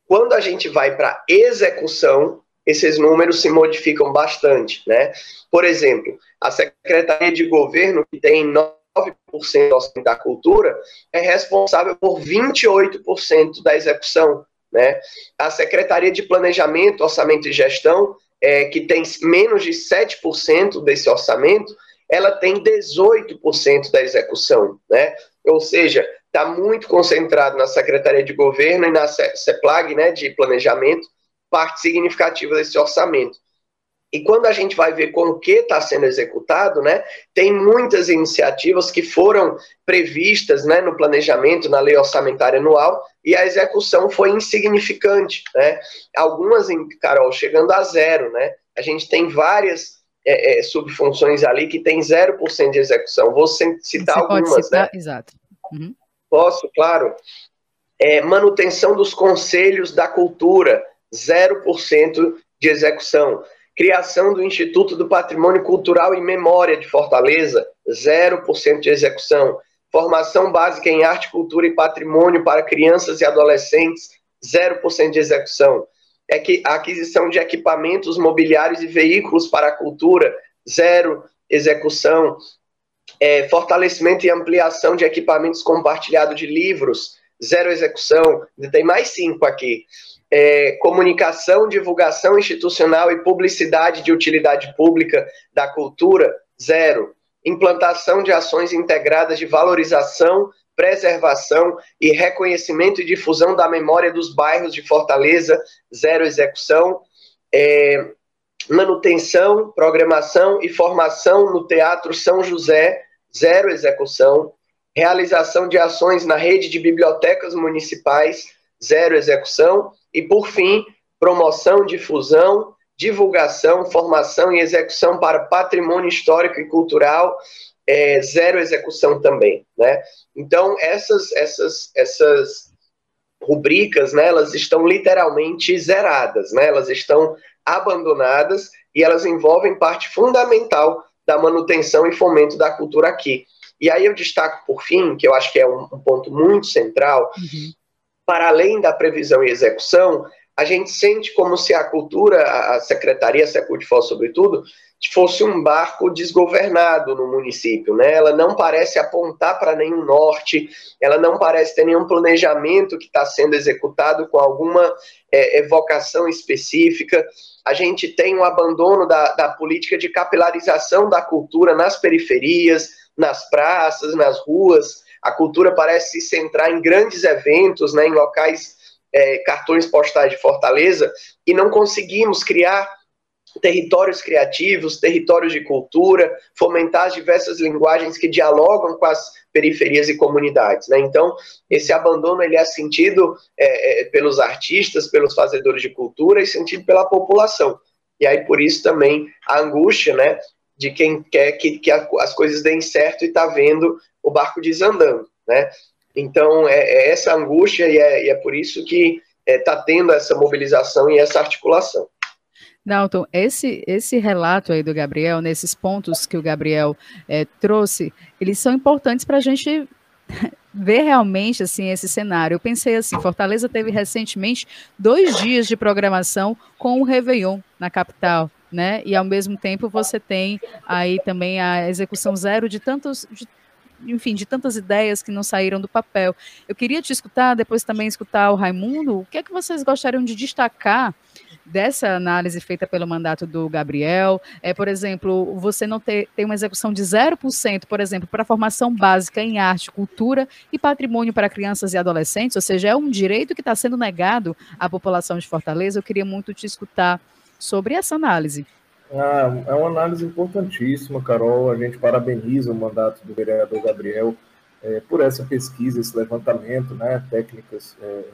quando a gente vai para execução, esses números se modificam bastante, né? Por exemplo, a Secretaria de Governo, que tem 9% da cultura, é responsável por 28% da execução, né? A Secretaria de Planejamento, Orçamento e Gestão, é, que tem menos de 7% desse orçamento, ela tem 18% da execução, né? Ou seja, está muito concentrado na Secretaria de Governo e na CEPLAG, né, de planejamento, parte significativa desse orçamento. E quando a gente vai ver com o que está sendo executado, né, tem muitas iniciativas que foram previstas né, no planejamento, na lei orçamentária anual, e a execução foi insignificante. Né? Algumas, Carol, chegando a zero. Né? A gente tem várias é, é, subfunções ali que tem 0% de execução. Vou citar Você algumas. Citar, né? Exato. Uhum. Posso, claro. É, manutenção dos conselhos da cultura, 0% de execução. Criação do Instituto do Patrimônio Cultural e Memória de Fortaleza, 0% de execução. Formação básica em arte, cultura e patrimônio para crianças e adolescentes, 0% de execução. É que a aquisição de equipamentos mobiliários e veículos para a cultura, zero execução é, fortalecimento e ampliação de equipamentos compartilhados de livros, zero execução, tem mais cinco aqui. É, comunicação, divulgação institucional e publicidade de utilidade pública da cultura, zero. Implantação de ações integradas de valorização, preservação e reconhecimento e difusão da memória dos bairros de Fortaleza, zero execução. É, manutenção, programação e formação no Teatro São José, zero execução. Realização de ações na rede de bibliotecas municipais, zero execução. E, por fim, promoção, difusão, divulgação, formação e execução para patrimônio histórico e cultural, é, zero execução também. Né? Então, essas, essas, essas rubricas, né, elas estão literalmente zeradas, né? elas estão abandonadas e elas envolvem parte fundamental da manutenção e fomento da cultura aqui. E aí eu destaco, por fim, que eu acho que é um, um ponto muito central, uhum. para além da previsão e execução, a gente sente como se a cultura, a secretaria, a Securtifol sobretudo, fosse um barco desgovernado no município, né? Ela não parece apontar para nenhum norte, ela não parece ter nenhum planejamento que está sendo executado com alguma é, evocação específica. A gente tem um abandono da, da política de capilarização da cultura nas periferias, nas praças, nas ruas. A cultura parece se centrar em grandes eventos, né, em locais, é, cartões postais de Fortaleza, e não conseguimos criar territórios criativos, territórios de cultura, fomentar as diversas linguagens que dialogam com as periferias e comunidades. Né? Então, esse abandono ele é sentido é, é, pelos artistas, pelos fazedores de cultura e sentido pela população. E aí, por isso, também a angústia né, de quem quer que, que as coisas deem certo e está vendo o barco desandando. Né? Então, é, é essa angústia e é, e é por isso que está é, tendo essa mobilização e essa articulação. Dalton, esse, esse relato aí do Gabriel, nesses pontos que o Gabriel é, trouxe, eles são importantes para a gente (laughs) ver realmente assim esse cenário. Eu pensei assim, Fortaleza teve recentemente dois dias de programação com o Réveillon na capital, né? E ao mesmo tempo você tem aí também a execução zero de tantos, de, enfim, de tantas ideias que não saíram do papel. Eu queria te escutar, depois também escutar o Raimundo. O que é que vocês gostariam de destacar dessa análise feita pelo mandato do Gabriel. É, por exemplo, você não ter, tem uma execução de 0%, por exemplo, para formação básica em arte, cultura e patrimônio para crianças e adolescentes, ou seja, é um direito que está sendo negado à população de Fortaleza. Eu queria muito te escutar sobre essa análise. Ah, é uma análise importantíssima, Carol. A gente parabeniza o mandato do vereador Gabriel é, por essa pesquisa, esse levantamento, né? Técnicas é, é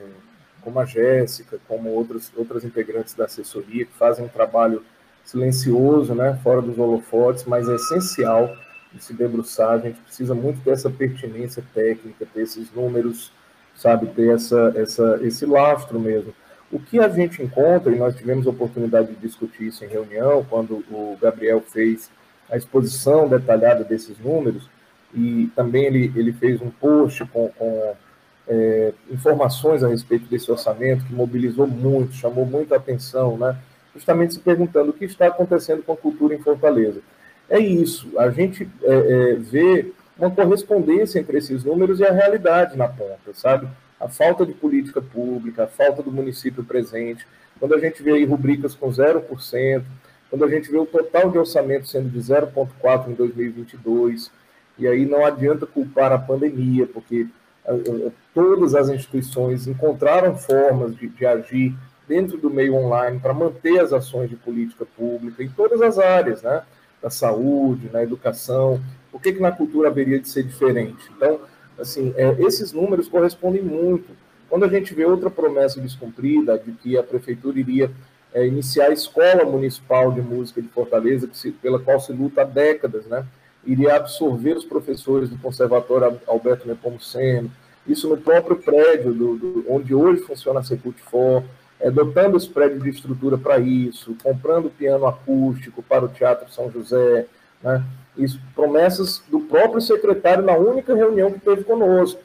como a Jéssica, como outras, outras integrantes da assessoria, que fazem um trabalho silencioso, né? Fora dos holofotes, mas é essencial de se debruçar. A gente precisa muito dessa pertinência técnica, ter esses números, sabe? Ter essa, essa, esse lastro mesmo. O que a gente encontra, e nós tivemos a oportunidade de discutir isso em reunião, quando o Gabriel fez a exposição detalhada desses números, e também ele, ele fez um post com, com é, informações a respeito desse orçamento, que mobilizou muito, chamou muita atenção, né? justamente se perguntando o que está acontecendo com a cultura em Fortaleza. É isso, a gente é, é, vê uma correspondência entre esses números e a realidade na ponta, sabe? a falta de política pública, a falta do município presente, quando a gente vê aí rubricas com 0%, quando a gente vê o total de orçamento sendo de 0,4% em 2022, e aí não adianta culpar a pandemia, porque todas as instituições encontraram formas de, de agir dentro do meio online para manter as ações de política pública em todas as áreas, né? Da saúde, na educação. Por que, que na cultura haveria de ser diferente? Então, assim, é, esses números correspondem muito. Quando a gente vê outra promessa descumprida, de que a prefeitura iria é, iniciar a escola municipal de música de Fortaleza, se, pela qual se luta há décadas, né? Iria absorver os professores do Conservatório Alberto Nepomuceno, isso no próprio prédio do, do onde hoje funciona a Secult4, é, dotando esse prédio de estrutura para isso, comprando piano acústico para o Teatro São José, né? Isso, promessas do próprio secretário na única reunião que teve conosco.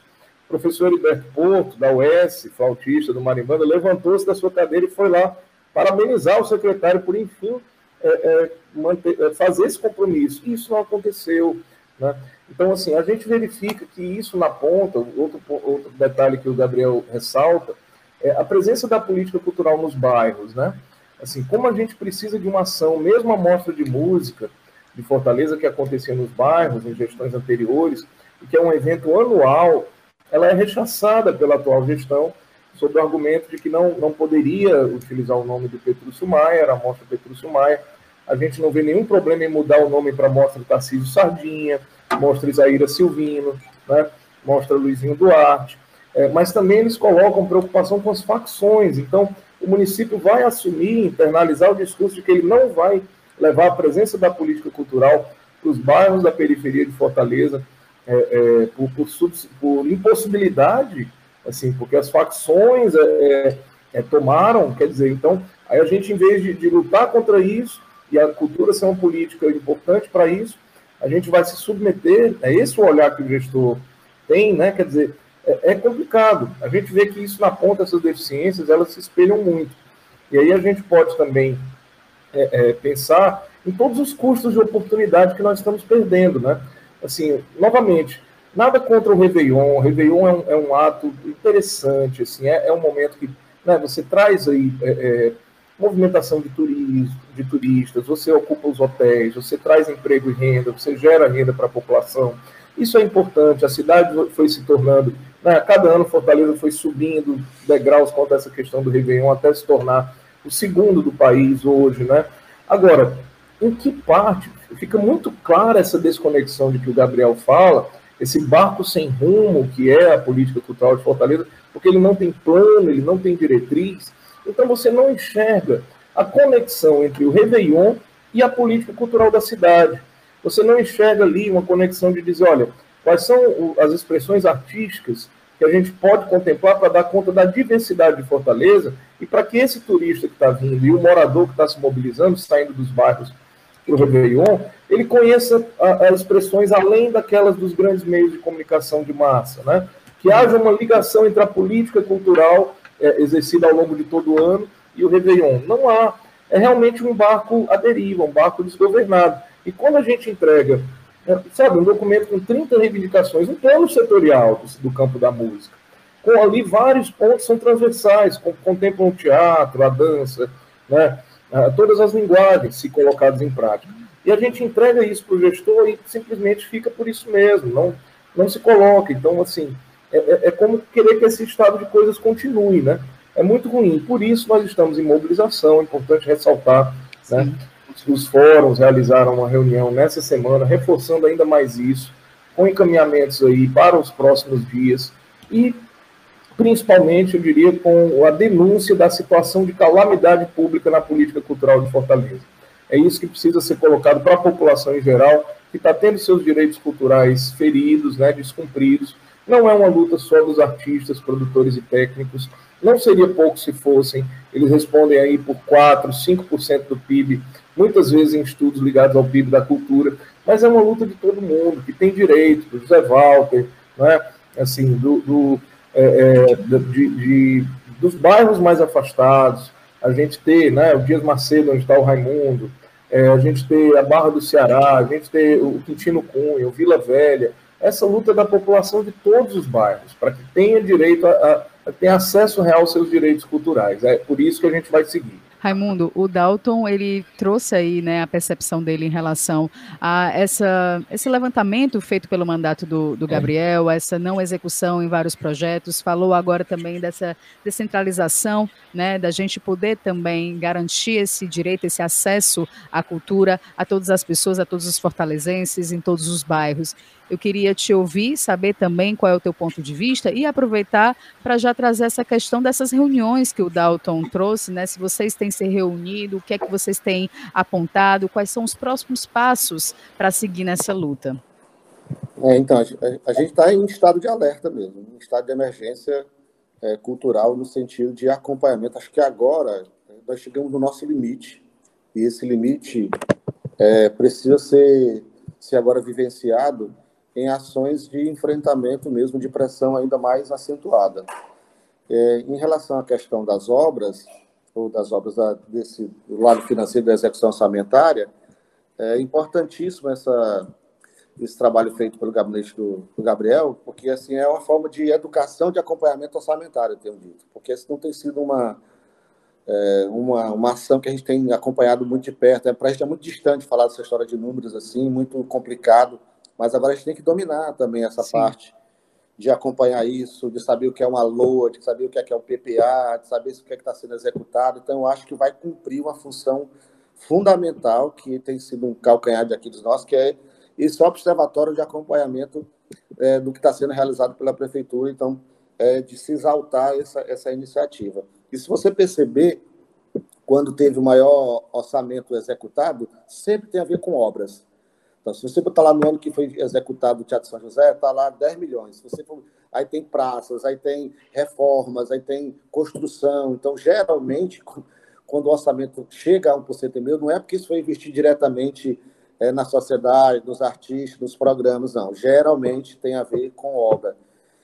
O professor Heriberto Porto, da UES, flautista do Marimbanda, levantou-se da sua cadeira e foi lá parabenizar o secretário por, enfim, é, é, manter, é, fazer esse compromisso. Isso não aconteceu. Né? Então, assim, a gente verifica que isso na ponta, outro, outro detalhe que o Gabriel ressalta, é a presença da política cultural nos bairros. Né? Assim, como a gente precisa de uma ação, mesmo a mostra de música, de Fortaleza que acontecia nos bairros em gestões anteriores, e que é um evento anual, ela é rechaçada pela atual gestão, sob o argumento de que não, não poderia utilizar o nome do Petrúcio Maia, a mostra Petrúcio Maia. A gente não vê nenhum problema em mudar o nome para mostra Tarcísio Sardinha, mostra Isaíra Silvino, né? mostra Luizinho Duarte. É, mas também eles colocam preocupação com as facções. Então, o município vai assumir, internalizar o discurso de que ele não vai levar a presença da política cultural para os bairros da periferia de Fortaleza, é, é, por, por, por, impossibilidade, assim, porque as facções é, é, é, tomaram, quer dizer, então, aí a gente, em vez de, de, lutar contra isso, e a cultura ser uma política importante para isso, a gente vai se submeter, é esse olhar que o gestor tem, né, quer dizer, é, é complicado, a gente vê que isso na ponta, essas deficiências, elas se espelham muito, e aí a gente pode também é, é, pensar em todos os custos de oportunidade que nós estamos perdendo, né? Assim, novamente, nada contra o Réveillon, o Réveillon é um, é um ato interessante, assim, é, é um momento que né, você traz aí é, é, movimentação de, turismo, de turistas, você ocupa os hotéis, você traz emprego e renda, você gera renda para a população, isso é importante, a cidade foi se tornando, né, cada ano Fortaleza foi subindo degraus quanto a essa questão do Réveillon até se tornar o segundo do país hoje, né? Agora, em que parte fica muito clara essa desconexão de que o Gabriel fala, esse barco sem rumo que é a política cultural de Fortaleza, porque ele não tem plano, ele não tem diretriz. Então você não enxerga a conexão entre o Réveillon e a política cultural da cidade. Você não enxerga ali uma conexão de dizer, olha, quais são as expressões artísticas que a gente pode contemplar para dar conta da diversidade de Fortaleza e para que esse turista que está vindo e o morador que está se mobilizando, saindo dos bairros para o Réveillon, ele conheça as expressões além daquelas dos grandes meios de comunicação de massa, né? Que haja uma ligação entre a política cultural é, exercida ao longo de todo o ano e o Réveillon. Não há. É realmente um barco à deriva, um barco desgovernado. E quando a gente entrega é, sabe, um documento com 30 reivindicações, um plano setorial do, do campo da música, com ali vários pontos são transversais, contemplam o teatro, a dança, né? todas as linguagens se colocadas em prática. E a gente entrega isso para o gestor e simplesmente fica por isso mesmo, não, não se coloca. Então, assim, é, é, é como querer que esse estado de coisas continue, né? É muito ruim. Por isso nós estamos em mobilização, é importante ressaltar, né? Os fóruns realizaram uma reunião nessa semana, reforçando ainda mais isso, com encaminhamentos aí para os próximos dias e principalmente, eu diria, com a denúncia da situação de calamidade pública na política cultural de Fortaleza. É isso que precisa ser colocado para a população em geral, que está tendo seus direitos culturais feridos, né, descumpridos. Não é uma luta só dos artistas, produtores e técnicos. Não seria pouco se fossem. Eles respondem aí por 4, 5% do PIB, muitas vezes em estudos ligados ao PIB da cultura. Mas é uma luta de todo mundo, que tem direito, do José Walter, né, assim, do, do é, é, de, de, dos bairros mais afastados, a gente ter né, o Dias Macedo, onde está o Raimundo, é, a gente ter a Barra do Ceará, a gente ter o Quintino Cunha, o Vila Velha, essa luta da população de todos os bairros, para que tenha direito a, a, ter acesso real aos seus direitos culturais. É por isso que a gente vai seguir. Raimundo, o Dalton ele trouxe aí né, a percepção dele em relação a essa, esse levantamento feito pelo mandato do, do Gabriel, essa não execução em vários projetos, falou agora também dessa descentralização, né, da gente poder também garantir esse direito, esse acesso à cultura a todas as pessoas, a todos os fortalezenses, em todos os bairros. Eu queria te ouvir, saber também qual é o teu ponto de vista e aproveitar para já trazer essa questão dessas reuniões que o Dalton trouxe, né? Se vocês têm se reunido, o que é que vocês têm apontado, quais são os próximos passos para seguir nessa luta? É, então, a gente está em estado de alerta mesmo, em estado de emergência é, cultural no sentido de acompanhamento. Acho que agora nós chegamos no nosso limite e esse limite é, precisa ser, ser agora vivenciado em ações de enfrentamento mesmo, de pressão ainda mais acentuada. É, em relação à questão das obras, ou das obras da, desse do lado financeiro da execução orçamentária, é importantíssimo essa, esse trabalho feito pelo gabinete do, do, Gabriel, porque assim é uma forma de educação de acompanhamento orçamentário, eu tenho dito, porque isso não tem sido uma, é, uma, uma ação que a gente tem acompanhado muito de perto. É, a gente é muito distante falar dessa história de números assim, muito complicado. Mas agora a gente tem que dominar também essa Sim. parte de acompanhar isso, de saber o que é uma LOA, de saber o que é, que é o PPA, de saber o que é que está sendo executado. Então, eu acho que vai cumprir uma função fundamental que tem sido um calcanhar de Aquiles nosso, que é esse observatório de acompanhamento é, do que está sendo realizado pela prefeitura. Então, é, de se exaltar essa, essa iniciativa. E se você perceber, quando teve o maior orçamento executado, sempre tem a ver com obras. Então, se você botar lá no ano que foi executado o Teatro São José, está lá 10 milhões. Se você for... Aí tem praças, aí tem reformas, aí tem construção. Então, geralmente, (laughs) quando o orçamento chega a 1% e meio, não é porque isso foi investir diretamente é, na sociedade, nos artistas, nos programas, não. Geralmente tem a ver com obra.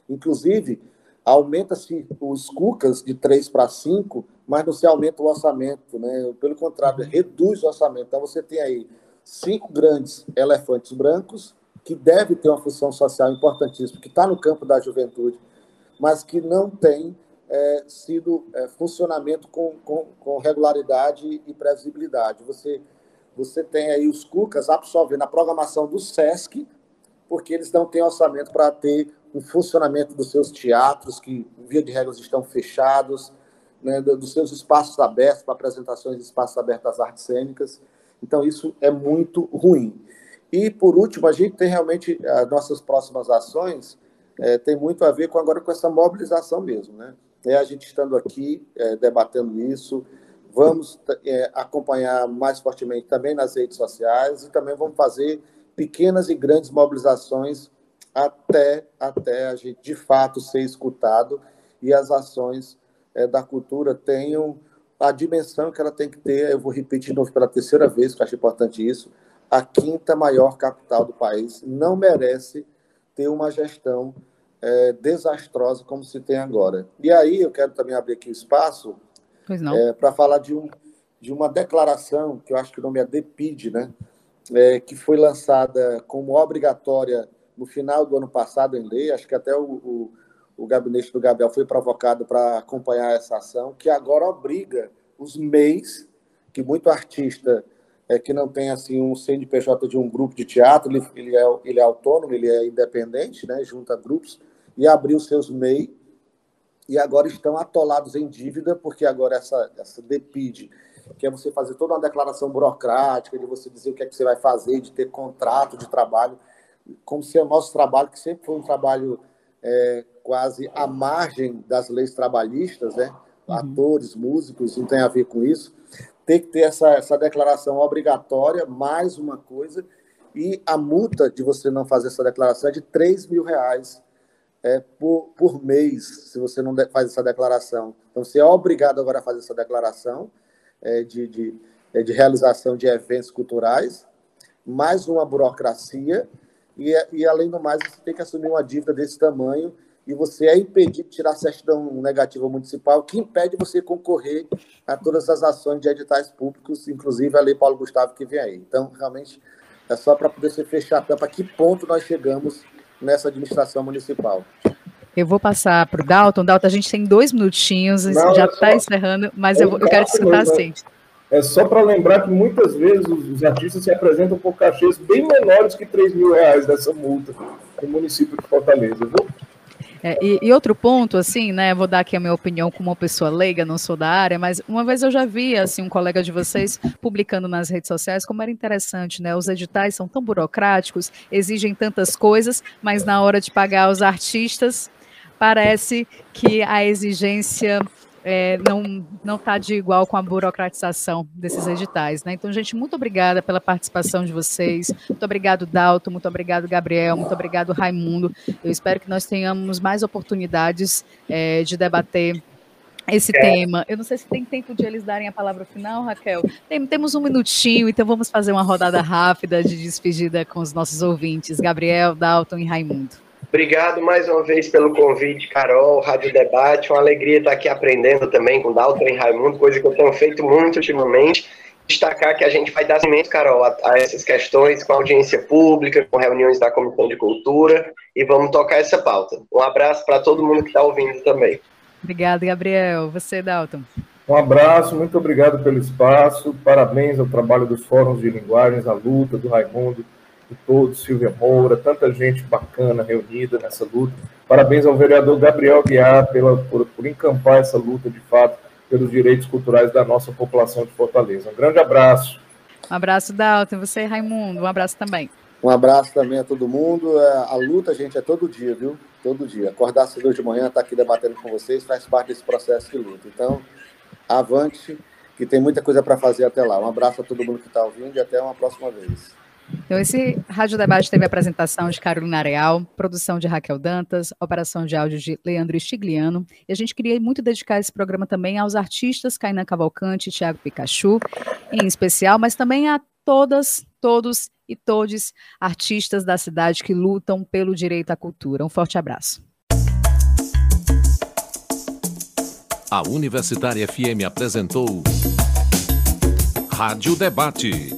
Inclusive, aumenta-se os cucas de 3 para 5, mas não se aumenta o orçamento, né? Pelo contrário, reduz o orçamento. Então, você tem aí cinco grandes elefantes brancos, que deve ter uma função social importantíssima, que está no campo da juventude, mas que não tem é, sido é, funcionamento com, com, com, regularidade e previsibilidade. Você, você tem aí os CUCAS absorvendo a programação do SESC, porque eles não têm orçamento para ter um funcionamento dos seus teatros, que, via de regras, estão fechados, né, dos seus espaços abertos para apresentações de espaços abertos das artes cênicas. Então, isso é muito ruim. E, por último, a gente tem realmente as nossas próximas ações, é, tem muito a ver com agora com essa mobilização mesmo, né? É a gente estando aqui é, debatendo isso, vamos é, acompanhar mais fortemente também nas redes sociais e também vamos fazer pequenas e grandes mobilizações até, até a gente de fato ser escutado e as ações da cultura tenham a dimensão que ela tem que ter, eu vou repetir de novo pela terceira vez, que eu acho importante isso, a quinta maior capital do país não merece ter uma gestão é, desastrosa como se tem agora. E aí eu quero também abrir aqui o espaço é, para falar de, um, de uma declaração, que eu acho que o nome é DEPID, né? É, que foi lançada como obrigatória no final do ano passado em lei, acho que até o, o o gabinete do Gabriel foi provocado para acompanhar essa ação, que agora obriga os MEIs que muito artista é, que não tem assim um CNPJ de um grupo de teatro, ele, ele, é, ele é autônomo, ele é independente, né, junta grupos, e abriu seus MEI, e agora estão atolados em dívida, porque agora essa, essa DEPID, que é você fazer toda uma declaração burocrática, de você dizer o que é que você vai fazer, de ter contrato de trabalho, como se é o nosso trabalho, que sempre foi um trabalho é, quase à margem das leis trabalhistas, né? Uhum. Atores, músicos, não tem a ver com isso. Tem que ter essa, essa declaração obrigatória, mais uma coisa, e a multa de você não fazer essa declaração é de 3 mil reais é, por, por mês, se você não faz essa declaração. Então, você é obrigado agora a fazer essa declaração é, de, de, é, de realização de eventos culturais, mais uma burocracia, e, e além do mais, você tem que assumir uma dívida desse tamanho e você é impedido de tirar a certidão negativa municipal, que impede você concorrer a todas as ações de editais públicos, inclusive a Lei Paulo Gustavo que vem aí. Então, realmente, é só para poder se fechar a tampa a que ponto nós chegamos nessa administração municipal. Eu vou passar para o Dalton. Dalton, a gente tem dois minutinhos, Não, já está é encerrando, mas eu, eu quero te escutar assim. É só para lembrar que muitas vezes os, os, artistas se apresentam por cachês bem menores que 3 mil reais dessa multa no município de Fortaleza, viu? É, e, e, outro ponto, assim, né? Vou dar aqui a minha opinião como uma pessoa leiga, não sou da área, mas uma vez eu já vi, assim, um colega de vocês (laughs) publicando nas redes sociais como era interessante, né? Os editais são tão burocráticos, exigem tantas coisas, mas na hora de pagar os artistas, parece que a exigência é, não não está de igual com a burocratização desses editais, né? Então, gente, muito obrigada pela participação de vocês. Muito obrigado, Dalton. Muito obrigado, Gabriel. Muito obrigado, Raimundo. Eu espero que nós tenhamos mais oportunidades é, de debater esse é. tema. Eu não sei se tem tempo de eles darem a palavra final, Raquel. Tem, temos um minutinho, então vamos fazer uma rodada rápida de despedida com os nossos ouvintes, Gabriel, Dalton e Raimundo. Obrigado mais uma vez pelo convite, Carol, Rádio Debate. Uma alegria estar aqui aprendendo também com Dalton e Raimundo, coisa que eu tenho feito muito ultimamente. Destacar que a gente vai dar cimento, Carol, a, a essas questões com audiência pública, com reuniões da Comissão de Cultura e vamos tocar essa pauta. Um abraço para todo mundo que está ouvindo também. Obrigada, Gabriel. Você, Dalton. Um abraço, muito obrigado pelo espaço. Parabéns ao trabalho dos fóruns de linguagens, à luta do Raimundo de todos, Silvia Moura, tanta gente bacana reunida nessa luta. Parabéns ao vereador Gabriel Guiar pela, por, por encampar essa luta, de fato, pelos direitos culturais da nossa população de Fortaleza. Um grande abraço. Um abraço, Dalton. Você, Raimundo, um abraço também. Um abraço também a todo mundo. É, a luta, gente, é todo dia, viu? Todo dia. Acordar cedo de manhã, estar tá aqui debatendo com vocês, faz parte desse processo de luta. Então, avante, que tem muita coisa para fazer até lá. Um abraço a todo mundo que está ouvindo e até uma próxima vez. Então, esse Rádio Debate teve apresentação de Carolina Areal, produção de Raquel Dantas, operação de áudio de Leandro Estigliano. E a gente queria muito dedicar esse programa também aos artistas Kainan Cavalcante e Tiago Pikachu, em especial, mas também a todas, todos e todes artistas da cidade que lutam pelo direito à cultura. Um forte abraço. A Universitária FM apresentou Rádio Debate